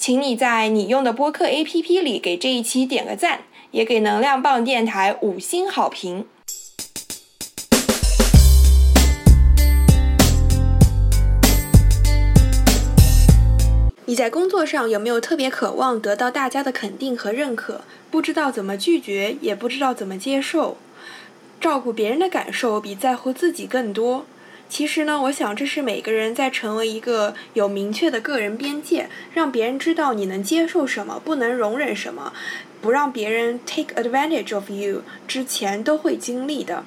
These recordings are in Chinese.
请你在你用的播客 APP 里给这一期点个赞，也给能量棒电台五星好评。你在工作上有没有特别渴望得到大家的肯定和认可？不知道怎么拒绝，也不知道怎么接受，照顾别人的感受比在乎自己更多。其实呢，我想这是每个人在成为一个有明确的个人边界，让别人知道你能接受什么，不能容忍什么，不让别人 take advantage of you 之前都会经历的。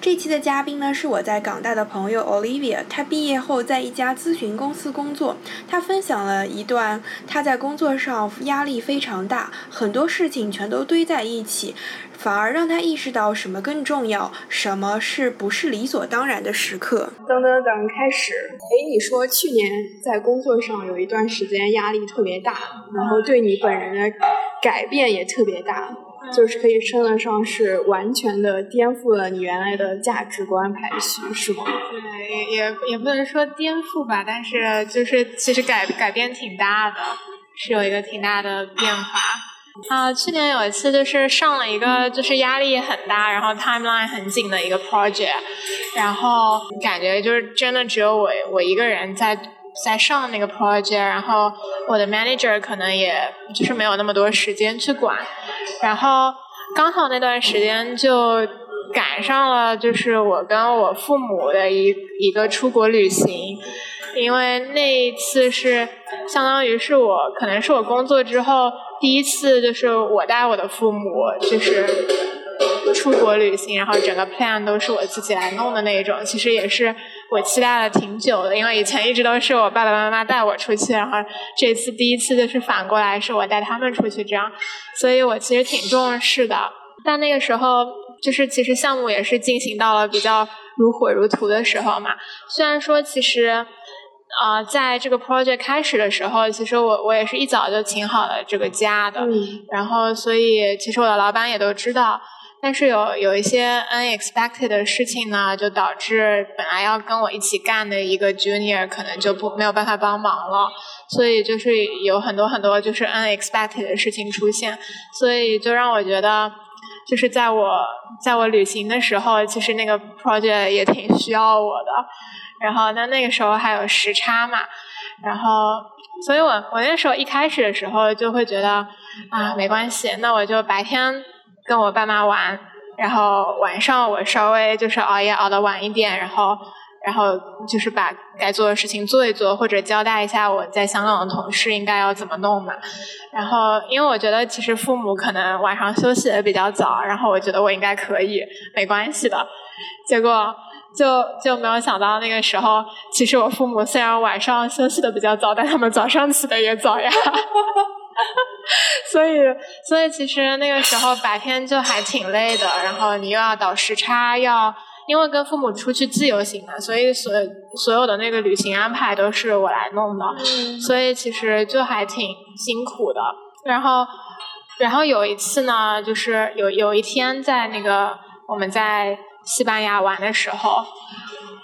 这期的嘉宾呢是我在港大的朋友 Olivia，她毕业后在一家咨询公司工作，她分享了一段她在工作上压力非常大，很多事情全都堆在一起，反而让他意识到什么更重要，什么是不是理所当然的时刻。噔噔噔，开始。哎，你说去年在工作上有一段时间压力特别大，然后对你本人的改变也特别大。就是可以称得上是完全的颠覆了你原来的价值观排序，是吗？对，也也不能说颠覆吧，但是就是其实改改变挺大的，是有一个挺大的变化。啊，去年有一次就是上了一个就是压力很大，然后 timeline 很紧的一个 project，然后感觉就是真的只有我我一个人在。在上那个 project，然后我的 manager 可能也就是没有那么多时间去管，然后刚好那段时间就赶上了，就是我跟我父母的一一个出国旅行，因为那一次是相当于是我可能是我工作之后第一次，就是我带我的父母就是出国旅行，然后整个 plan 都是我自己来弄的那一种，其实也是。我期待了挺久的，因为以前一直都是我爸爸妈妈带我出去，然后这次第一次就是反过来是我带他们出去这样，所以我其实挺重视的。但那个时候就是其实项目也是进行到了比较如火如荼的时候嘛。虽然说其实啊，在这个 project 开始的时候，其实我我也是一早就请好了这个假的，然后所以其实我的老板也都知道。但是有有一些 unexpected 的事情呢，就导致本来要跟我一起干的一个 junior 可能就不没有办法帮忙了，所以就是有很多很多就是 unexpected 的事情出现，所以就让我觉得，就是在我在我旅行的时候，其实那个 project 也挺需要我的，然后那那个时候还有时差嘛，然后所以我我那时候一开始的时候就会觉得啊没关系，那我就白天。跟我爸妈玩，然后晚上我稍微就是熬夜熬的晚一点，然后然后就是把该做的事情做一做，或者交代一下我在香港的同事应该要怎么弄嘛。然后因为我觉得其实父母可能晚上休息的比较早，然后我觉得我应该可以，没关系的。结果就就没有想到那个时候，其实我父母虽然晚上休息的比较早，但他们早上起的也早呀。所以，所以其实那个时候白天就还挺累的，然后你又要倒时差，要因为跟父母出去自由行嘛，所以所所有的那个旅行安排都是我来弄的，所以其实就还挺辛苦的。然后，然后有一次呢，就是有有一天在那个我们在西班牙玩的时候，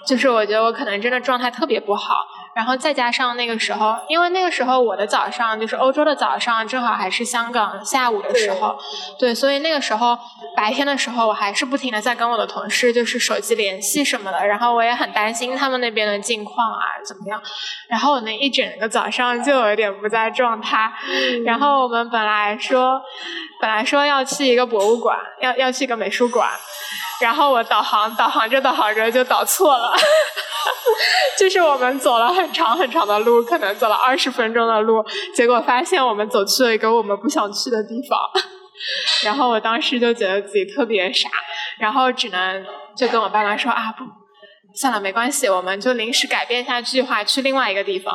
就是我觉得我可能真的状态特别不好。然后再加上那个时候，因为那个时候我的早上就是欧洲的早上，正好还是香港下午的时候，对，所以那个时候白天的时候，我还是不停的在跟我的同事就是手机联系什么的，然后我也很担心他们那边的近况啊怎么样，然后我那一整个早上就有点不在状态，然后我们本来说本来说要去一个博物馆，要要去一个美术馆，然后我导航导航着导航着就导错了。就是我们走了很长很长的路，可能走了二十分钟的路，结果发现我们走去了一个我们不想去的地方。然后我当时就觉得自己特别傻，然后只能就跟我爸妈说啊不，算了没关系，我们就临时改变一下计划，去另外一个地方。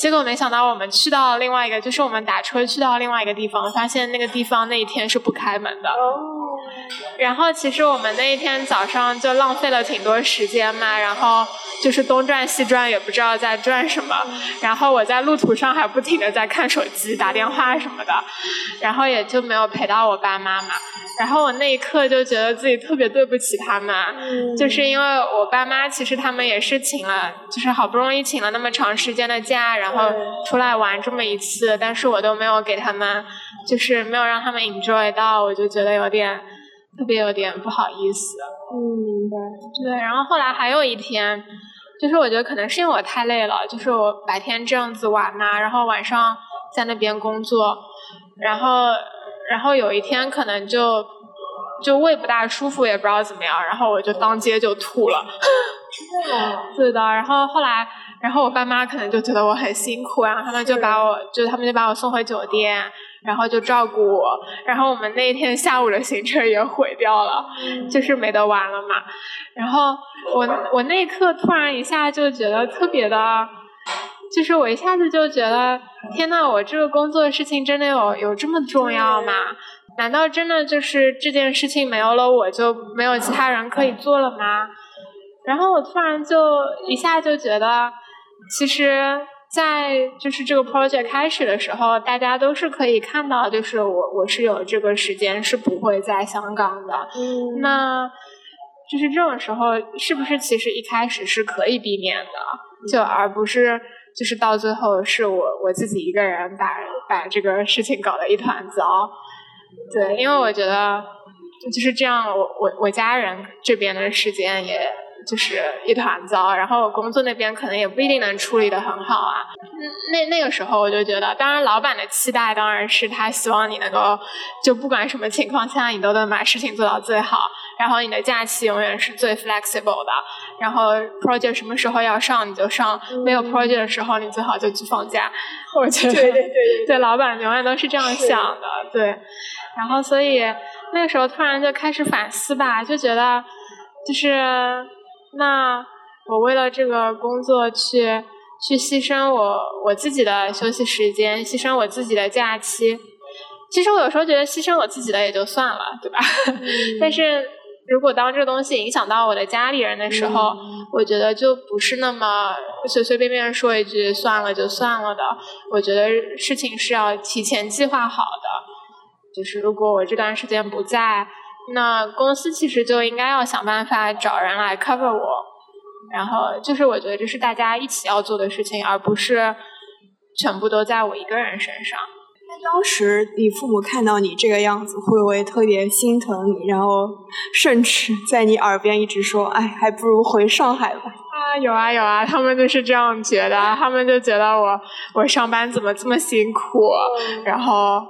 结果没想到我们去到另外一个，就是我们打车去到另外一个地方，发现那个地方那一天是不开门的。然后其实我们那一天早上就浪费了挺多时间嘛，然后就是东转西转，也不知道在转什么。然后我在路途上还不停的在看手机、打电话什么的，然后也就没有陪到我爸妈嘛。然后我那一刻就觉得自己特别对不起他们，就是因为我爸妈其实他们也是请了，就是好不容易请了那么长时间的假，然后出来玩这么一次，但是我都没有给他们，就是没有让他们 enjoy 到，我就觉得有点。特别有点不好意思。嗯，明白。对，然后后来还有一天，就是我觉得可能是因为我太累了，就是我白天这样子玩嘛，然后晚上在那边工作，然后然后有一天可能就就胃不大舒服，也不知道怎么样，然后我就当街就吐了。对的，然后后来，然后我爸妈可能就觉得我很辛苦，然后他们就把我，就他们就把我送回酒店。然后就照顾我，然后我们那一天下午的行程也毁掉了，就是没得玩了嘛。然后我我那一刻突然一下就觉得特别的，就是我一下子就觉得，天呐，我这个工作的事情真的有有这么重要吗？难道真的就是这件事情没有了我就没有其他人可以做了吗？然后我突然就一下就觉得，其实。在就是这个 project 开始的时候，大家都是可以看到，就是我我是有这个时间是不会在香港的。嗯，那就是这种时候，是不是其实一开始是可以避免的？就而不是就是到最后是我我自己一个人把把这个事情搞得一团糟。对，因为我觉得就是这样，我我我家人这边的时间也。就是一团糟，然后我工作那边可能也不一定能处理的很好啊。那那个时候我就觉得，当然老板的期待当然是他希望你能够，就不管什么情况下你都能把事情做到最好，然后你的假期永远是最 flexible 的，然后 project 什么时候要上你就上，没有 project 的时候你最好就去放假。我觉得对对对 对，老板永远都是这样想的，对。然后所以那个时候突然就开始反思吧，就觉得就是。那我为了这个工作去去牺牲我我自己的休息时间，牺牲我自己的假期。其实我有时候觉得牺牲我自己的也就算了，对吧？但是如果当这个东西影响到我的家里人的时候，我觉得就不是那么随随便便说一句算了就算了的。我觉得事情是要提前计划好的。就是如果我这段时间不在。那公司其实就应该要想办法找人来 cover 我，然后就是我觉得这是大家一起要做的事情，而不是全部都在我一个人身上。那当时你父母看到你这个样子，会不会特别心疼你？然后甚至在你耳边一直说：“哎，还不如回上海吧。”啊，有啊有啊，他们就是这样觉得，他们就觉得我我上班怎么这么辛苦，然后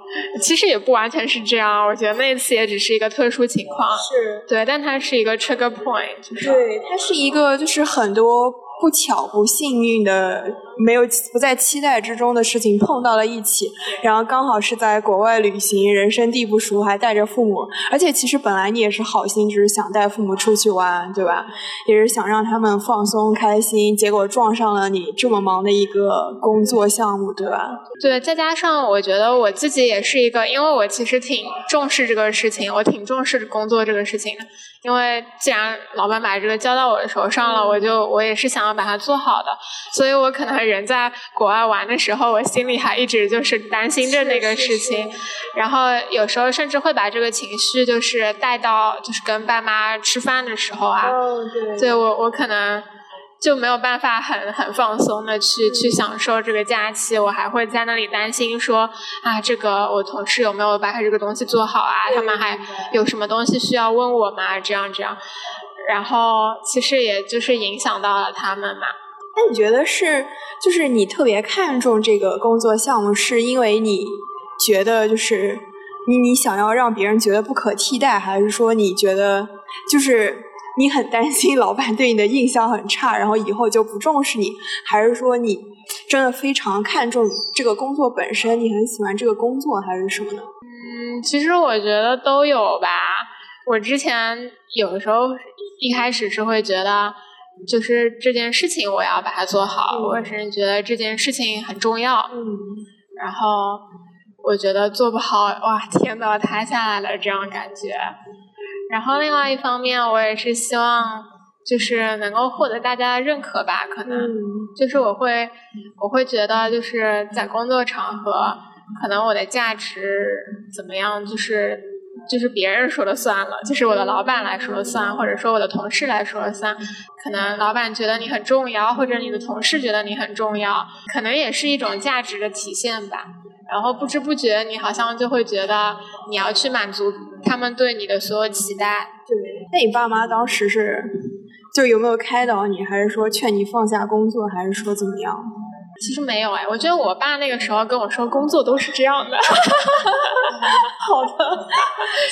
其实也不完全是这样，我觉得那次也只是一个特殊情况，是。对，但它是一个 trigger point，就是。对，它是一个就是很多。不巧不幸运的，没有不在期待之中的事情碰到了一起，然后刚好是在国外旅行，人生地不熟，还带着父母，而且其实本来你也是好心，就是想带父母出去玩，对吧？也是想让他们放松开心，结果撞上了你这么忙的一个工作项目，对吧？对，再加上我觉得我自己也是一个，因为我其实挺重视这个事情，我挺重视工作这个事情的。因为既然老板把这个交到我的手上了，我就我也是想要把它做好的，所以我可能人在国外玩的时候，我心里还一直就是担心着那个事情，然后有时候甚至会把这个情绪就是带到就是跟爸妈吃饭的时候啊，对我我可能。就没有办法很很放松的去去享受这个假期，我还会在那里担心说啊，这个我同事有没有把他这个东西做好啊？他们还有什么东西需要问我吗？这样这样，然后其实也就是影响到了他们嘛。那你觉得是就是你特别看重这个工作项目，是因为你觉得就是你你想要让别人觉得不可替代，还是说你觉得就是？你很担心老板对你的印象很差，然后以后就不重视你，还是说你真的非常看重这个工作本身，你很喜欢这个工作，还是什么呢？嗯，其实我觉得都有吧。我之前有的时候一开始是会觉得，就是这件事情我要把它做好，我甚至觉得这件事情很重要。嗯，然后我觉得做不好，哇，天都要塌下来了这样感觉。然后另外一方面，我也是希望就是能够获得大家的认可吧，可能就是我会我会觉得就是在工作场合，可能我的价值怎么样，就是。就是别人说了算了，就是我的老板来说了算，或者说我的同事来说了算。可能老板觉得你很重要，或者你的同事觉得你很重要，可能也是一种价值的体现吧。然后不知不觉，你好像就会觉得你要去满足他们对你的所有期待。对，那你爸妈当时是就有没有开导你，还是说劝你放下工作，还是说怎么样？其实没有哎，我觉得我爸那个时候跟我说，工作都是这样的。好的，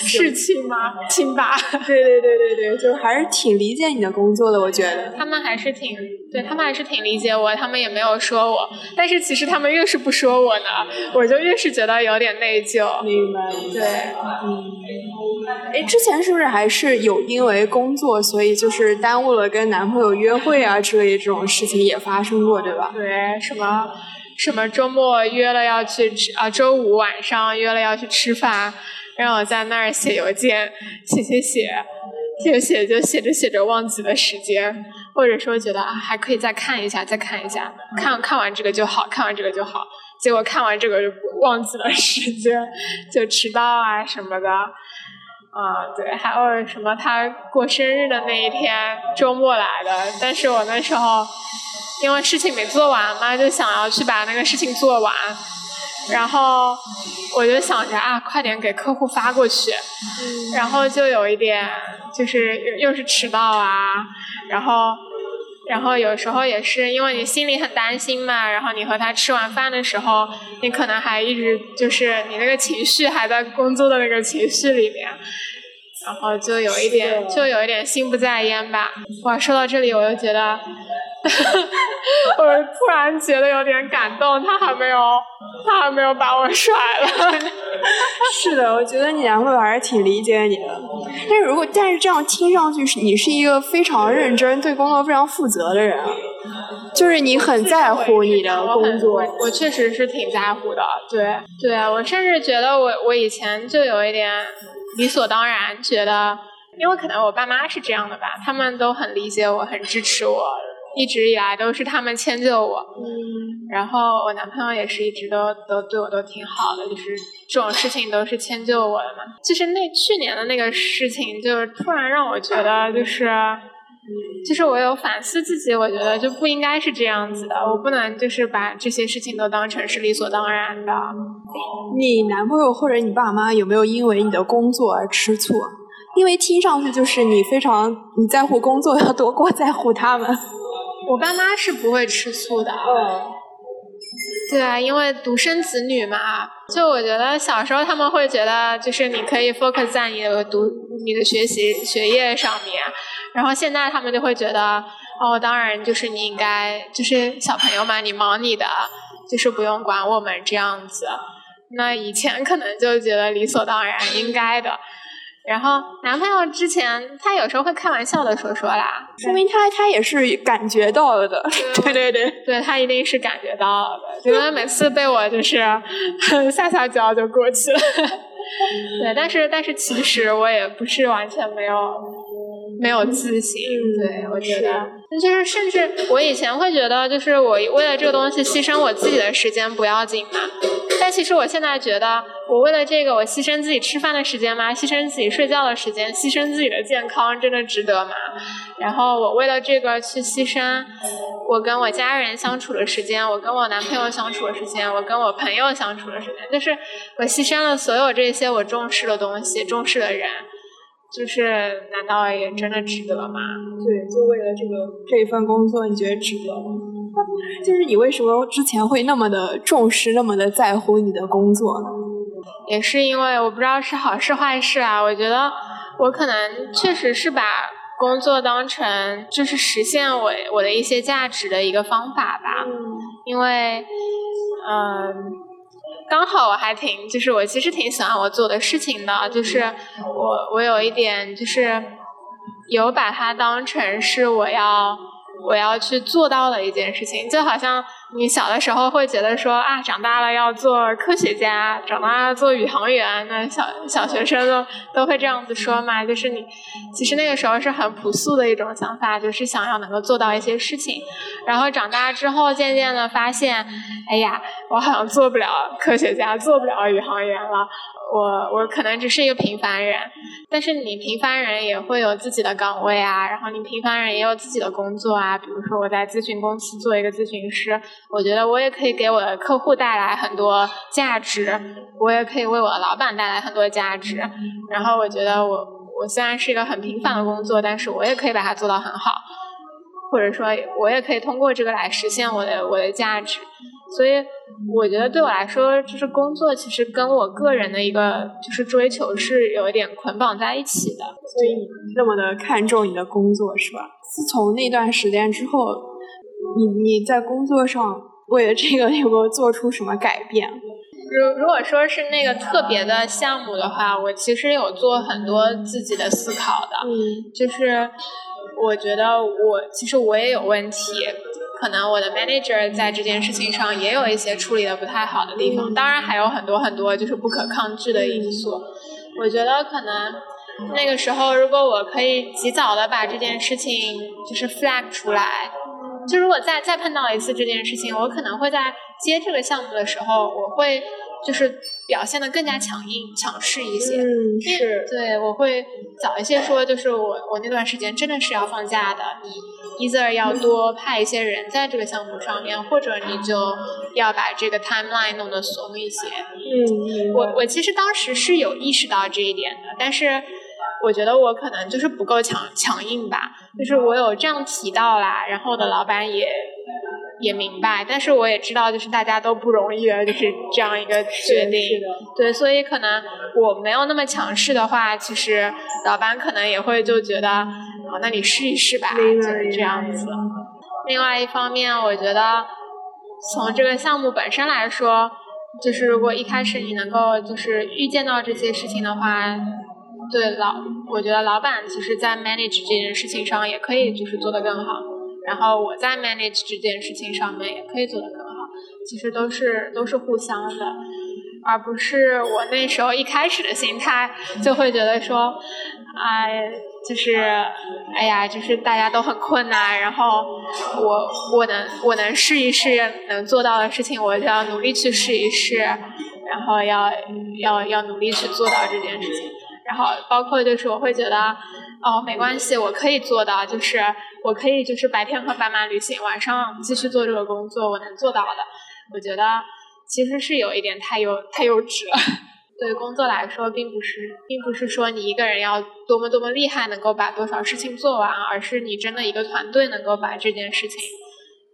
是亲妈？亲爸。对对对对对，就还是挺理解你的工作的，我觉得。他们还是挺，对他们还是挺理解我，他们也没有说我。但是其实他们越是不说我呢，我就越是觉得有点内疚。明白。对，嗯。哎，之前是不是还是有因为工作，所以就是耽误了跟男朋友约会啊之类这种事情也发生过，对吧？对，什么什么周末约了要去吃啊，周五晚上约了要去吃饭，让我在那儿写邮件，写写写，写写就写着写着忘记了时间，或者说觉得啊还可以再看一下，再看一下，看看完这个就好，看完这个就好，结果看完这个就忘记了时间，就迟到啊什么的。啊，对，还有什么他过生日的那一天，周末来的，但是我那时候因为事情没做完嘛，就想要去把那个事情做完，然后我就想着啊，快点给客户发过去，然后就有一点就是又是迟到啊，然后然后有时候也是因为你心里很担心嘛，然后你和他吃完饭的时候，你可能还一直就是你那个情绪还在工作的那个情绪里面。然后就有一点，就有一点心不在焉吧。哇，说到这里，我就觉得，我突然觉得有点感动。他还没有，他还没有把我甩了。是的，我觉得你男朋友还是挺理解你的。但是如果，但是这样听上去是，你是一个非常认真、对工作非常负责的人，就是你很在乎你的工作。我确实是挺在乎的，对，对啊，我甚至觉得我我以前就有一点。理所当然觉得，因为可能我爸妈是这样的吧，他们都很理解我，很支持我，一直以来都是他们迁就我。嗯。然后我男朋友也是一直都都对我都挺好的，就是这种事情都是迁就我的嘛。就是那去年的那个事情，就突然让我觉得就是。就是我有反思自己，我觉得就不应该是这样子的，我不能就是把这些事情都当成是理所当然的。你男朋友或者你爸妈有没有因为你的工作而吃醋？因为听上去就是你非常你在乎工作要多过在乎他们。我爸妈是不会吃醋的。对啊，因为独生子女嘛，就我觉得小时候他们会觉得，就是你可以 focus 在你的读、你的学习、学业上面，然后现在他们就会觉得，哦，当然就是你应该，就是小朋友嘛，你忙你的，就是不用管我们这样子。那以前可能就觉得理所当然，应该的。然后男朋友之前他有时候会开玩笑的说说啦，说明他他也是感觉到了的，对。对对，对。他一定是感觉到了的，因为每次被我就是撒撒娇就过去了，对，但是但是其实我也不是完全没有没有自信，对我觉得，就是甚至我以前会觉得就是我为了这个东西牺牲我自己的时间不要紧嘛。但其实我现在觉得，我为了这个，我牺牲自己吃饭的时间吗？牺牲自己睡觉的时间，牺牲自己的健康，真的值得吗？然后我为了这个去牺牲我跟我家人相处的时间，我跟我男朋友相处的时间，我跟我朋友相处的时间，就是我牺牲了所有这些我重视的东西、重视的人，就是难道也真的值得吗？对，就为了这个这一份工作，你觉得值得吗？就是你为什么之前会那么的重视，那么的在乎你的工作呢？也是因为我不知道是好事坏事啊。我觉得我可能确实是把工作当成就是实现我我的一些价值的一个方法吧。嗯因为，嗯，刚好我还挺，就是我其实挺喜欢我做的事情的，就是我我有一点就是有把它当成是我要我要去做到的一件事情，就好像你小的时候会觉得说啊，长大了要做科学家，长大了做宇航员，那小小学生都都会这样子说嘛，就是你其实那个时候是很朴素的一种想法，就是想要能够做到一些事情，然后长大之后渐渐的发现，哎呀，我好像做不了科学家，做不了宇航员了。我我可能只是一个平凡人，但是你平凡人也会有自己的岗位啊，然后你平凡人也有自己的工作啊。比如说我在咨询公司做一个咨询师，我觉得我也可以给我的客户带来很多价值，我也可以为我的老板带来很多价值。然后我觉得我我虽然是一个很平凡的工作，但是我也可以把它做到很好，或者说我也可以通过这个来实现我的我的价值。所以我觉得对我来说，就是工作其实跟我个人的一个就是追求是有一点捆绑在一起的。所以你那么的看重你的工作是吧？自从那段时间之后，你你在工作上为了这个有没有做出什么改变？如如果说是那个特别的项目的话，我其实有做很多自己的思考的，嗯就是我觉得我其实我也有问题。可能我的 manager 在这件事情上也有一些处理的不太好的地方，当然还有很多很多就是不可抗拒的因素。我觉得可能那个时候，如果我可以及早的把这件事情就是 flag 出来，就如果再再碰到一次这件事情，我可能会在接这个项目的时候，我会就是表现的更加强硬、强势一些。嗯，是，对，我会早一些说，就是我我那段时间真的是要放假的，你 either 要多派一些人在这个项目上面，或者你就要把这个 timeline 弄得松一些。嗯，我我其实当时是有意识到这一点的，但是我觉得我可能就是不够强强硬吧，就是我有这样提到啦，然后我的老板也也明白，但是我也知道就是大家都不容易的，就是这样一个决定，对，所以可能我没有那么强势的话，其实老板可能也会就觉得，哦，那你试一试吧，就是这样子。另外一方面，我觉得从这个项目本身来说，就是如果一开始你能够就是预见到这些事情的话，对老，我觉得老板其实在 manage 这件事情上也可以就是做得更好，然后我在 manage 这件事情上面也可以做得更好，其实都是都是互相的。而不是我那时候一开始的心态就会觉得说，哎，就是，哎呀，就是大家都很困难，然后我我能我能试一试能做到的事情，我就要努力去试一试，然后要要要努力去做到这件事情，然后包括就是我会觉得，哦，没关系，我可以做到，就是我可以就是白天和爸妈旅行，晚上继续做这个工作，我能做到的，我觉得。其实是有一点太幼太幼稚了。对工作来说，并不是，并不是说你一个人要多么多么厉害，能够把多少事情做完，而是你真的一个团队能够把这件事情，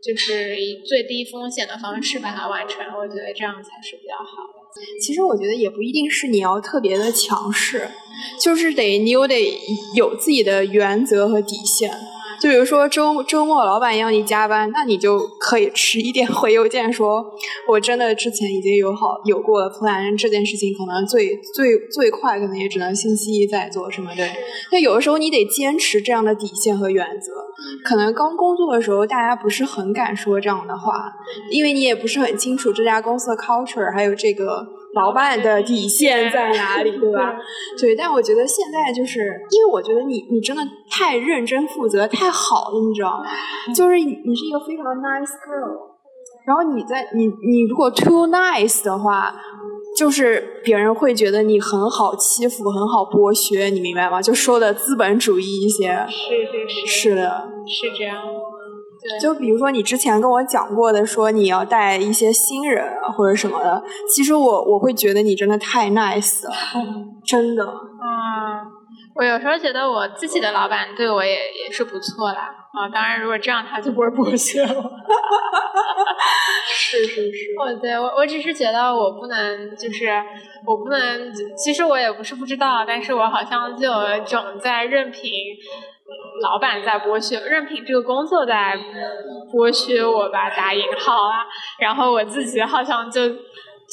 就是以最低风险的方式把它完成。我觉得这样才是比较好的。其实我觉得也不一定是你要特别的强势，就是得你有得有自己的原则和底线。就比如说周周末老板要你加班，那你就可以迟一点回邮件说，我真的之前已经有好有过了 plan，这件事情可能最最最快可能也只能星期一再做什么对。那有的时候你得坚持这样的底线和原则。可能刚工作的时候大家不是很敢说这样的话，因为你也不是很清楚这家公司的 culture，还有这个老板的底线在哪里，对吧？对，但我觉得现在就是因为我觉得你你真的太认真负责太好了，你知道吗？就是你你是一个非常 nice girl，然后你在你你如果 too nice 的话，就是别人会觉得你很好欺负，很好剥削，你明白吗？就说的资本主义一些。是是是，是的，是这样。对，就比如说你之前跟我讲过的，说你要带一些新人啊或者什么的，其实我我会觉得你真的太 nice 了，真的。嗯，我有时候觉得我自己的老板对我也也是不错啦。啊，当然如果这样他就不会剥削我。是是是。哦，对我我只是觉得我不能，就是我不能，其实我也不是不知道，但是我好像就有一种在任凭老板在剥削，任凭这个工作在剥削我吧，打引号啊，然后我自己好像就。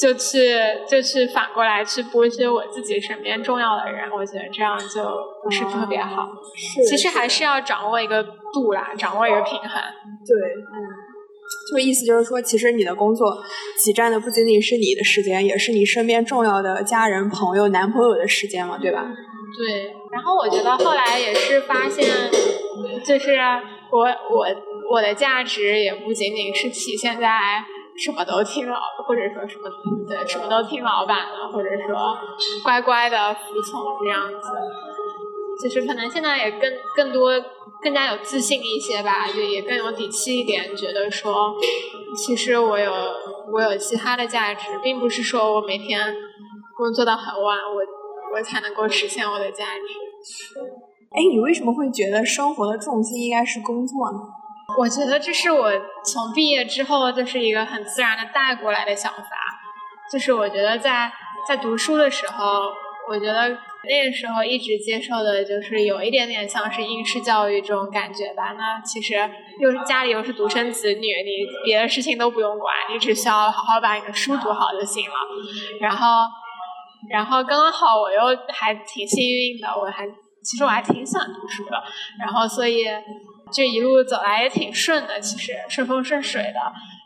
就去就去反过来去剥削我自己身边重要的人，我觉得这样就不是特别好。是，其实还是要掌握一个度啦，掌握一个平衡。对，嗯，就意思就是说，其实你的工作挤占的不仅仅是你的时间，也是你身边重要的家人、朋友、男朋友的时间嘛，对吧？对。然后我觉得后来也是发现，就是我我我的价值也不仅仅是体现在。什么都听老，或者说什么对，什么都听老板的，或者说乖乖的服从这样子，就是可能现在也更更多更加有自信一些吧，就也更有底气一点，觉得说其实我有我有其他的价值，并不是说我每天工作到很晚，我我才能够实现我的价值。哎，你为什么会觉得生活的重心应该是工作呢？我觉得这是我从毕业之后就是一个很自然的带过来的想法，就是我觉得在在读书的时候，我觉得那个时候一直接受的就是有一点点像是应试教育这种感觉吧。那其实又是家里又是独生子女，你别的事情都不用管，你只需要好好把你的书读好就行了。然后，然后刚刚好我又还挺幸运的，我还其实我还挺喜欢读书的。然后所以。这一路走来也挺顺的，其实顺风顺水的。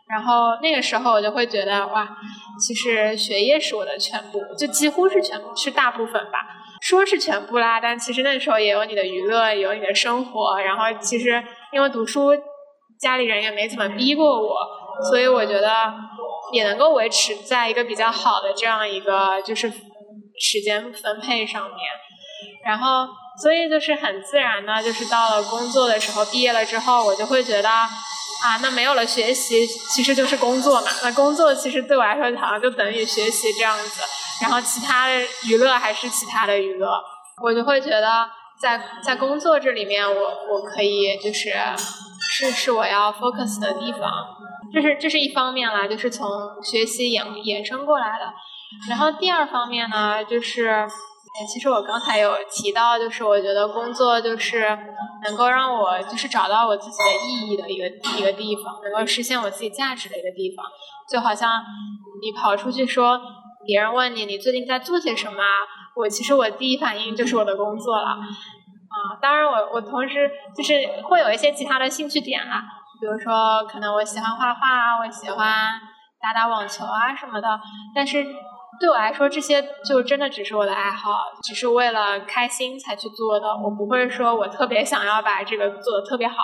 然后那个时候我就会觉得，哇，其实学业是我的全部，就几乎是全部，是大部分吧。说是全部啦，但其实那时候也有你的娱乐，有你的生活。然后其实因为读书，家里人也没怎么逼过我，所以我觉得也能够维持在一个比较好的这样一个就是时间分配上面。然后。所以就是很自然的，就是到了工作的时候，毕业了之后，我就会觉得，啊，那没有了学习，其实就是工作嘛。那工作其实对我来说，好像就等于学习这样子。然后其他的娱乐还是其他的娱乐，我就会觉得，在在工作这里面，我我可以就是是是我要 focus 的地方。这是这是一方面啦，就是从学习衍衍生过来的。然后第二方面呢，就是。其实我刚才有提到，就是我觉得工作就是能够让我就是找到我自己的意义的一个一个地方，能够实现我自己价值的一个地方。就好像你跑出去说，别人问你你最近在做些什么，我其实我第一反应就是我的工作了。啊，当然我我同时就是会有一些其他的兴趣点啦，比如说可能我喜欢画画啊，我喜欢打打网球啊什么的，但是。对我来说，这些就真的只是我的爱好，只是为了开心才去做的。我不会说我特别想要把这个做的特别好，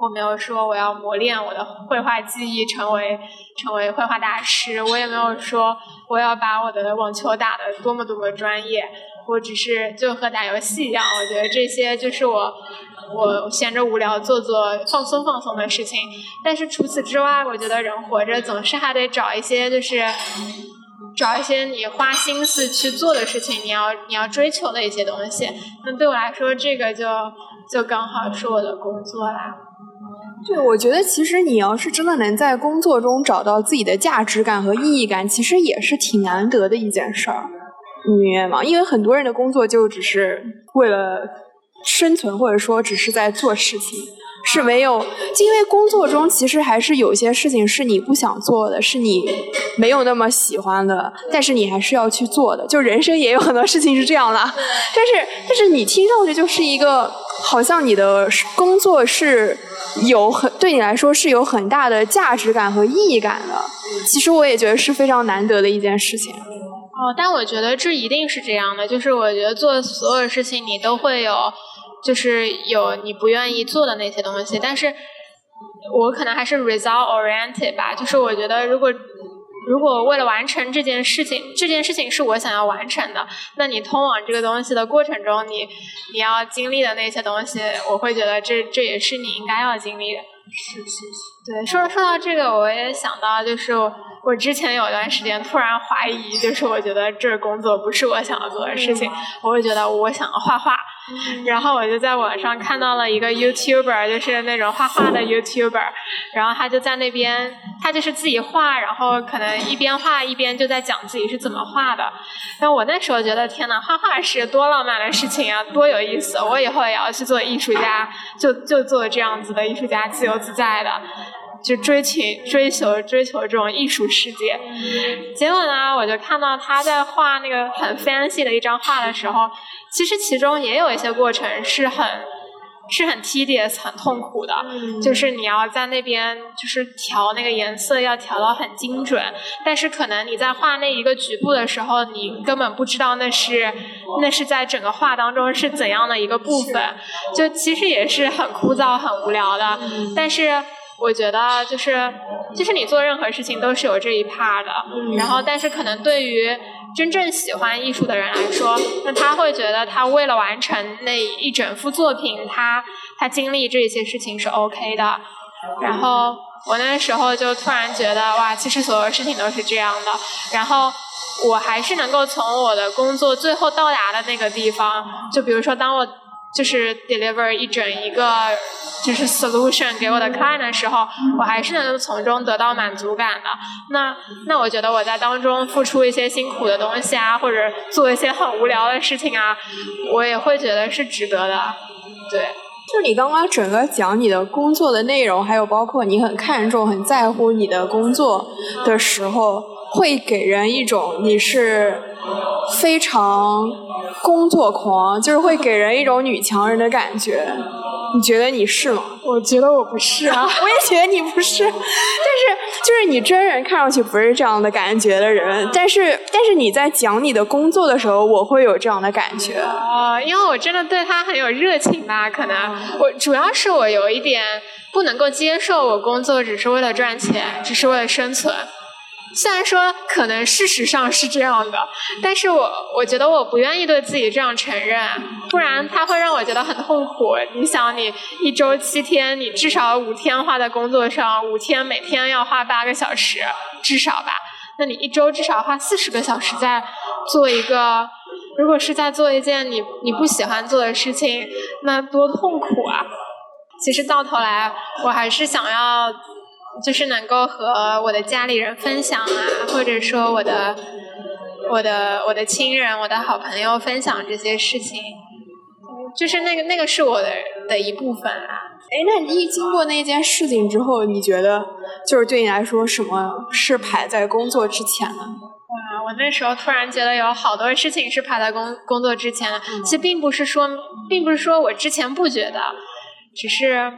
我没有说我要磨练我的绘画技艺，成为成为绘画大师。我也没有说我要把我的网球打得多么多么专业。我只是就和打游戏一样，我觉得这些就是我我闲着无聊做做放松放松的事情。但是除此之外，我觉得人活着总是还得找一些就是。找一些你花心思去做的事情，你要你要追求的一些东西。那对我来说，这个就就刚好是我的工作啦。对，我觉得其实你要是真的能在工作中找到自己的价值感和意义感，其实也是挺难得的一件事儿。你明白吗？因为很多人的工作就只是为了生存，或者说只是在做事情。是没有，因为工作中其实还是有些事情是你不想做的，是你没有那么喜欢的，但是你还是要去做的。就人生也有很多事情是这样的，但是但是你听上去就是一个好像你的工作是有很对你来说是有很大的价值感和意义感的。其实我也觉得是非常难得的一件事情。哦，但我觉得这一定是这样的，就是我觉得做所有事情你都会有。就是有你不愿意做的那些东西，但是我可能还是 result oriented 吧。就是我觉得，如果如果为了完成这件事情，这件事情是我想要完成的，那你通往这个东西的过程中，你你要经历的那些东西，我会觉得这这也是你应该要经历的。是是是。对，说说到这个，我也想到，就是我之前有一段时间突然怀疑，就是我觉得这工作不是我想要做的事情，我会觉得我想要画画。然后我就在网上看到了一个 YouTuber，就是那种画画的 YouTuber，然后他就在那边，他就是自己画，然后可能一边画一边就在讲自己是怎么画的。但我那时候觉得，天呐，画画是多浪漫的事情啊，多有意思！我以后也要去做艺术家，就就做这样子的艺术家，自由自在的。就追求追求追求这种艺术世界，结果呢，我就看到他在画那个很 fancy 的一张画的时候，其实其中也有一些过程是很是很 tedious 很痛苦的，就是你要在那边就是调那个颜色要调到很精准，但是可能你在画那一个局部的时候，你根本不知道那是那是在整个画当中是怎样的一个部分，就其实也是很枯燥很无聊的，但是。我觉得就是，其实你做任何事情都是有这一 part 的，然后但是可能对于真正喜欢艺术的人来说，那他会觉得他为了完成那一整幅作品，他他经历这些事情是 OK 的。然后我那时候就突然觉得，哇，其实所有事情都是这样的。然后我还是能够从我的工作最后到达的那个地方，就比如说当我。就是 deliver 一整一个就是 solution 给我的 client 的时候，我还是能从中得到满足感的。那那我觉得我在当中付出一些辛苦的东西啊，或者做一些很无聊的事情啊，我也会觉得是值得的。对，就你刚刚整个讲你的工作的内容，还有包括你很看重、很在乎你的工作的时候，会给人一种你是非常。工作狂就是会给人一种女强人的感觉，你觉得你是吗？我觉得我不是啊，我也觉得你不是，但是就是你真人看上去不是这样的感觉的人，但是但是你在讲你的工作的时候，我会有这样的感觉。哦，因为我真的对他很有热情吧？可能我主要是我有一点不能够接受，我工作只是为了赚钱，只是为了生存。虽然说可能事实上是这样的，但是我我觉得我不愿意对自己这样承认，不然他会让我觉得很痛苦。你想，你一周七天，你至少五天花在工作上，五天每天要花八个小时，至少吧？那你一周至少花四十个小时在做一个，如果是在做一件你你不喜欢做的事情，那多痛苦啊！其实到头来，我还是想要。就是能够和我的家里人分享啊，或者说我的、我的、我的亲人、我的好朋友分享这些事情，就是那个那个是我的的一部分啦。哎，那你经过那件事情之后，你觉得就是对你来说，什么是排在工作之前呢？哇，我那时候突然觉得有好多事情是排在工工作之前的。其实并不是说，并不是说我之前不觉得，只是。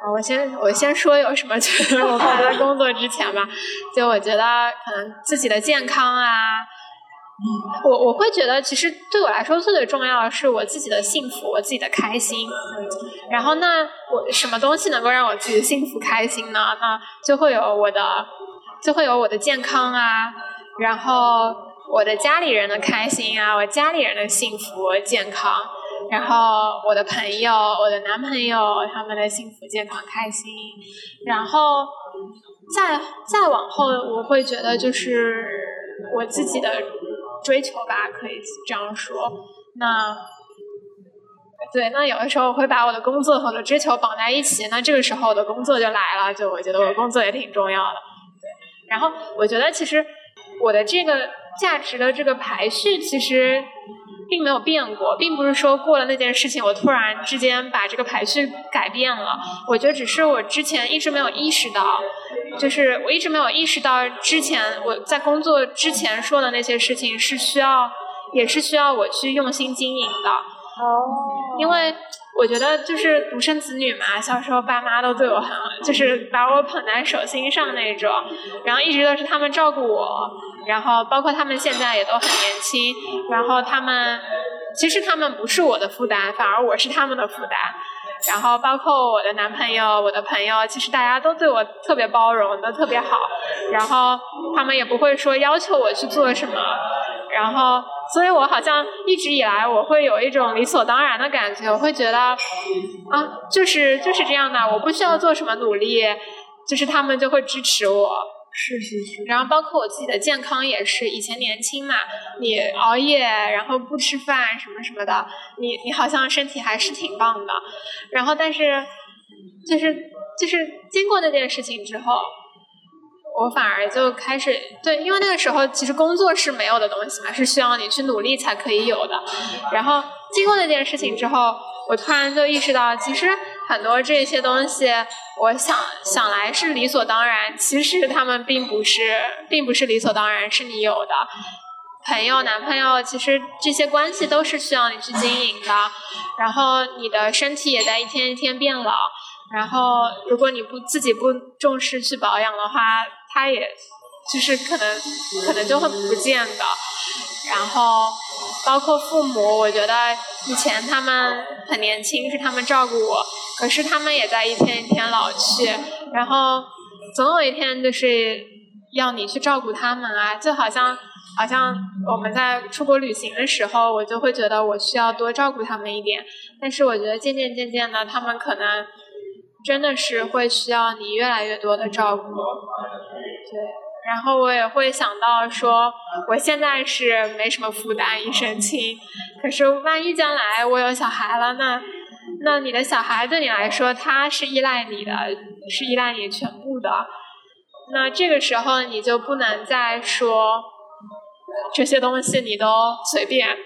啊，我先我先说有什么觉得我排在工作之前吧，就我觉得可能自己的健康啊，我我会觉得其实对我来说最最重要的是我自己的幸福，我自己的开心。然后那我什么东西能够让我自己幸福开心呢？那就会有我的，就会有我的健康啊，然后我的家里人的开心啊，我家里人的幸福健康。然后我的朋友，我的男朋友，他们的幸福、健康、开心。然后再再往后，我会觉得就是我自己的追求吧，可以这样说。那对，那有的时候我会把我的工作和我的追求绑在一起。那这个时候我的工作就来了，就我觉得我的工作也挺重要的。对，然后我觉得其实我的这个价值的这个排序，其实。并没有变过，并不是说过了那件事情，我突然之间把这个排序改变了。我觉得只是我之前一直没有意识到，就是我一直没有意识到之前我在工作之前说的那些事情是需要，也是需要我去用心经营的。哦，因为。我觉得就是独生子女嘛，小时候爸妈都对我很，就是把我捧在手心上那种，然后一直都是他们照顾我，然后包括他们现在也都很年轻，然后他们其实他们不是我的负担，反而我是他们的负担，然后包括我的男朋友、我的朋友，其实大家都对我特别包容，都特别好，然后他们也不会说要求我去做什么，然后。所以我好像一直以来我会有一种理所当然的感觉，我会觉得啊，就是就是这样的，我不需要做什么努力，就是他们就会支持我。是是是。然后包括我自己的健康也是，以前年轻嘛，你熬夜，然后不吃饭什么什么的，你你好像身体还是挺棒的。然后但是就是就是经过那件事情之后。我反而就开始对，因为那个时候其实工作是没有的东西嘛，是需要你去努力才可以有的。然后经过那件事情之后，我突然就意识到，其实很多这些东西，我想想来是理所当然，其实他们并不是，并不是理所当然是你有的。朋友、男朋友，其实这些关系都是需要你去经营的。然后你的身体也在一天一天变老。然后如果你不自己不重视去保养的话，他也，就是可能，可能就会不见的。然后，包括父母，我觉得以前他们很年轻，是他们照顾我，可是他们也在一天一天老去。然后，总有一天就是要你去照顾他们啊，就好像，好像我们在出国旅行的时候，我就会觉得我需要多照顾他们一点。但是我觉得渐渐渐渐的，他们可能。真的是会需要你越来越多的照顾，对，然后我也会想到说，我现在是没什么负担，一身轻，可是万一将来我有小孩了，那那你的小孩对你来说，他是依赖你的，是依赖你全部的，那这个时候你就不能再说这些东西你都随便。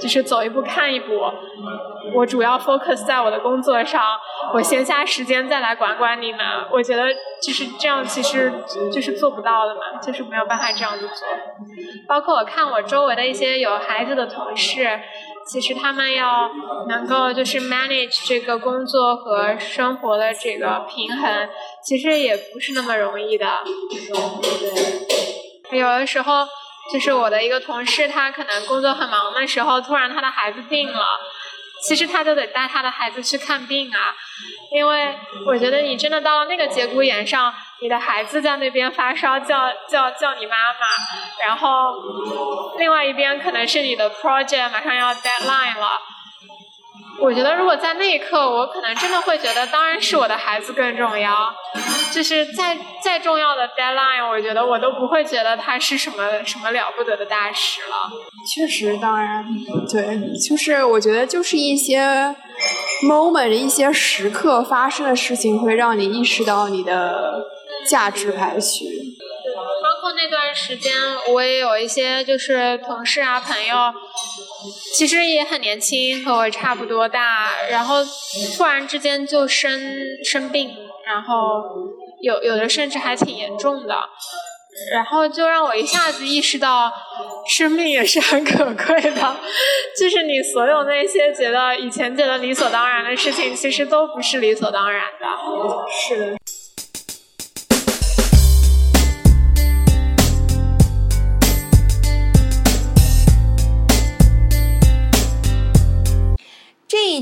就是走一步看一步，我主要 focus 在我的工作上，我闲暇时间再来管管你们。我觉得就是这样，其实就是做不到的嘛，就是没有办法这样子做。包括我看我周围的一些有孩子的同事，其实他们要能够就是 manage 这个工作和生活的这个平衡，其实也不是那么容易的。对，有的时候。就是我的一个同事，他可能工作很忙的时候，突然他的孩子病了，其实他就得带他的孩子去看病啊，因为我觉得你真的到了那个节骨眼上，你的孩子在那边发烧，叫叫叫你妈妈，然后另外一边可能是你的 project 马上要 deadline 了。我觉得，如果在那一刻，我可能真的会觉得，当然是我的孩子更重要。就是再再重要的 deadline，我觉得我都不会觉得它是什么什么了不得的大事了。确实，当然，对，就是我觉得，就是一些 moment，一些时刻发生的事情，会让你意识到你的价值排序。包括那段时间，我也有一些就是同事啊朋友。其实也很年轻，和我差不多大，然后突然之间就生生病，然后有有的甚至还挺严重的，然后就让我一下子意识到，生命也是很可贵的，就是你所有那些觉得以前觉得理所当然的事情，其实都不是理所当然的。是。的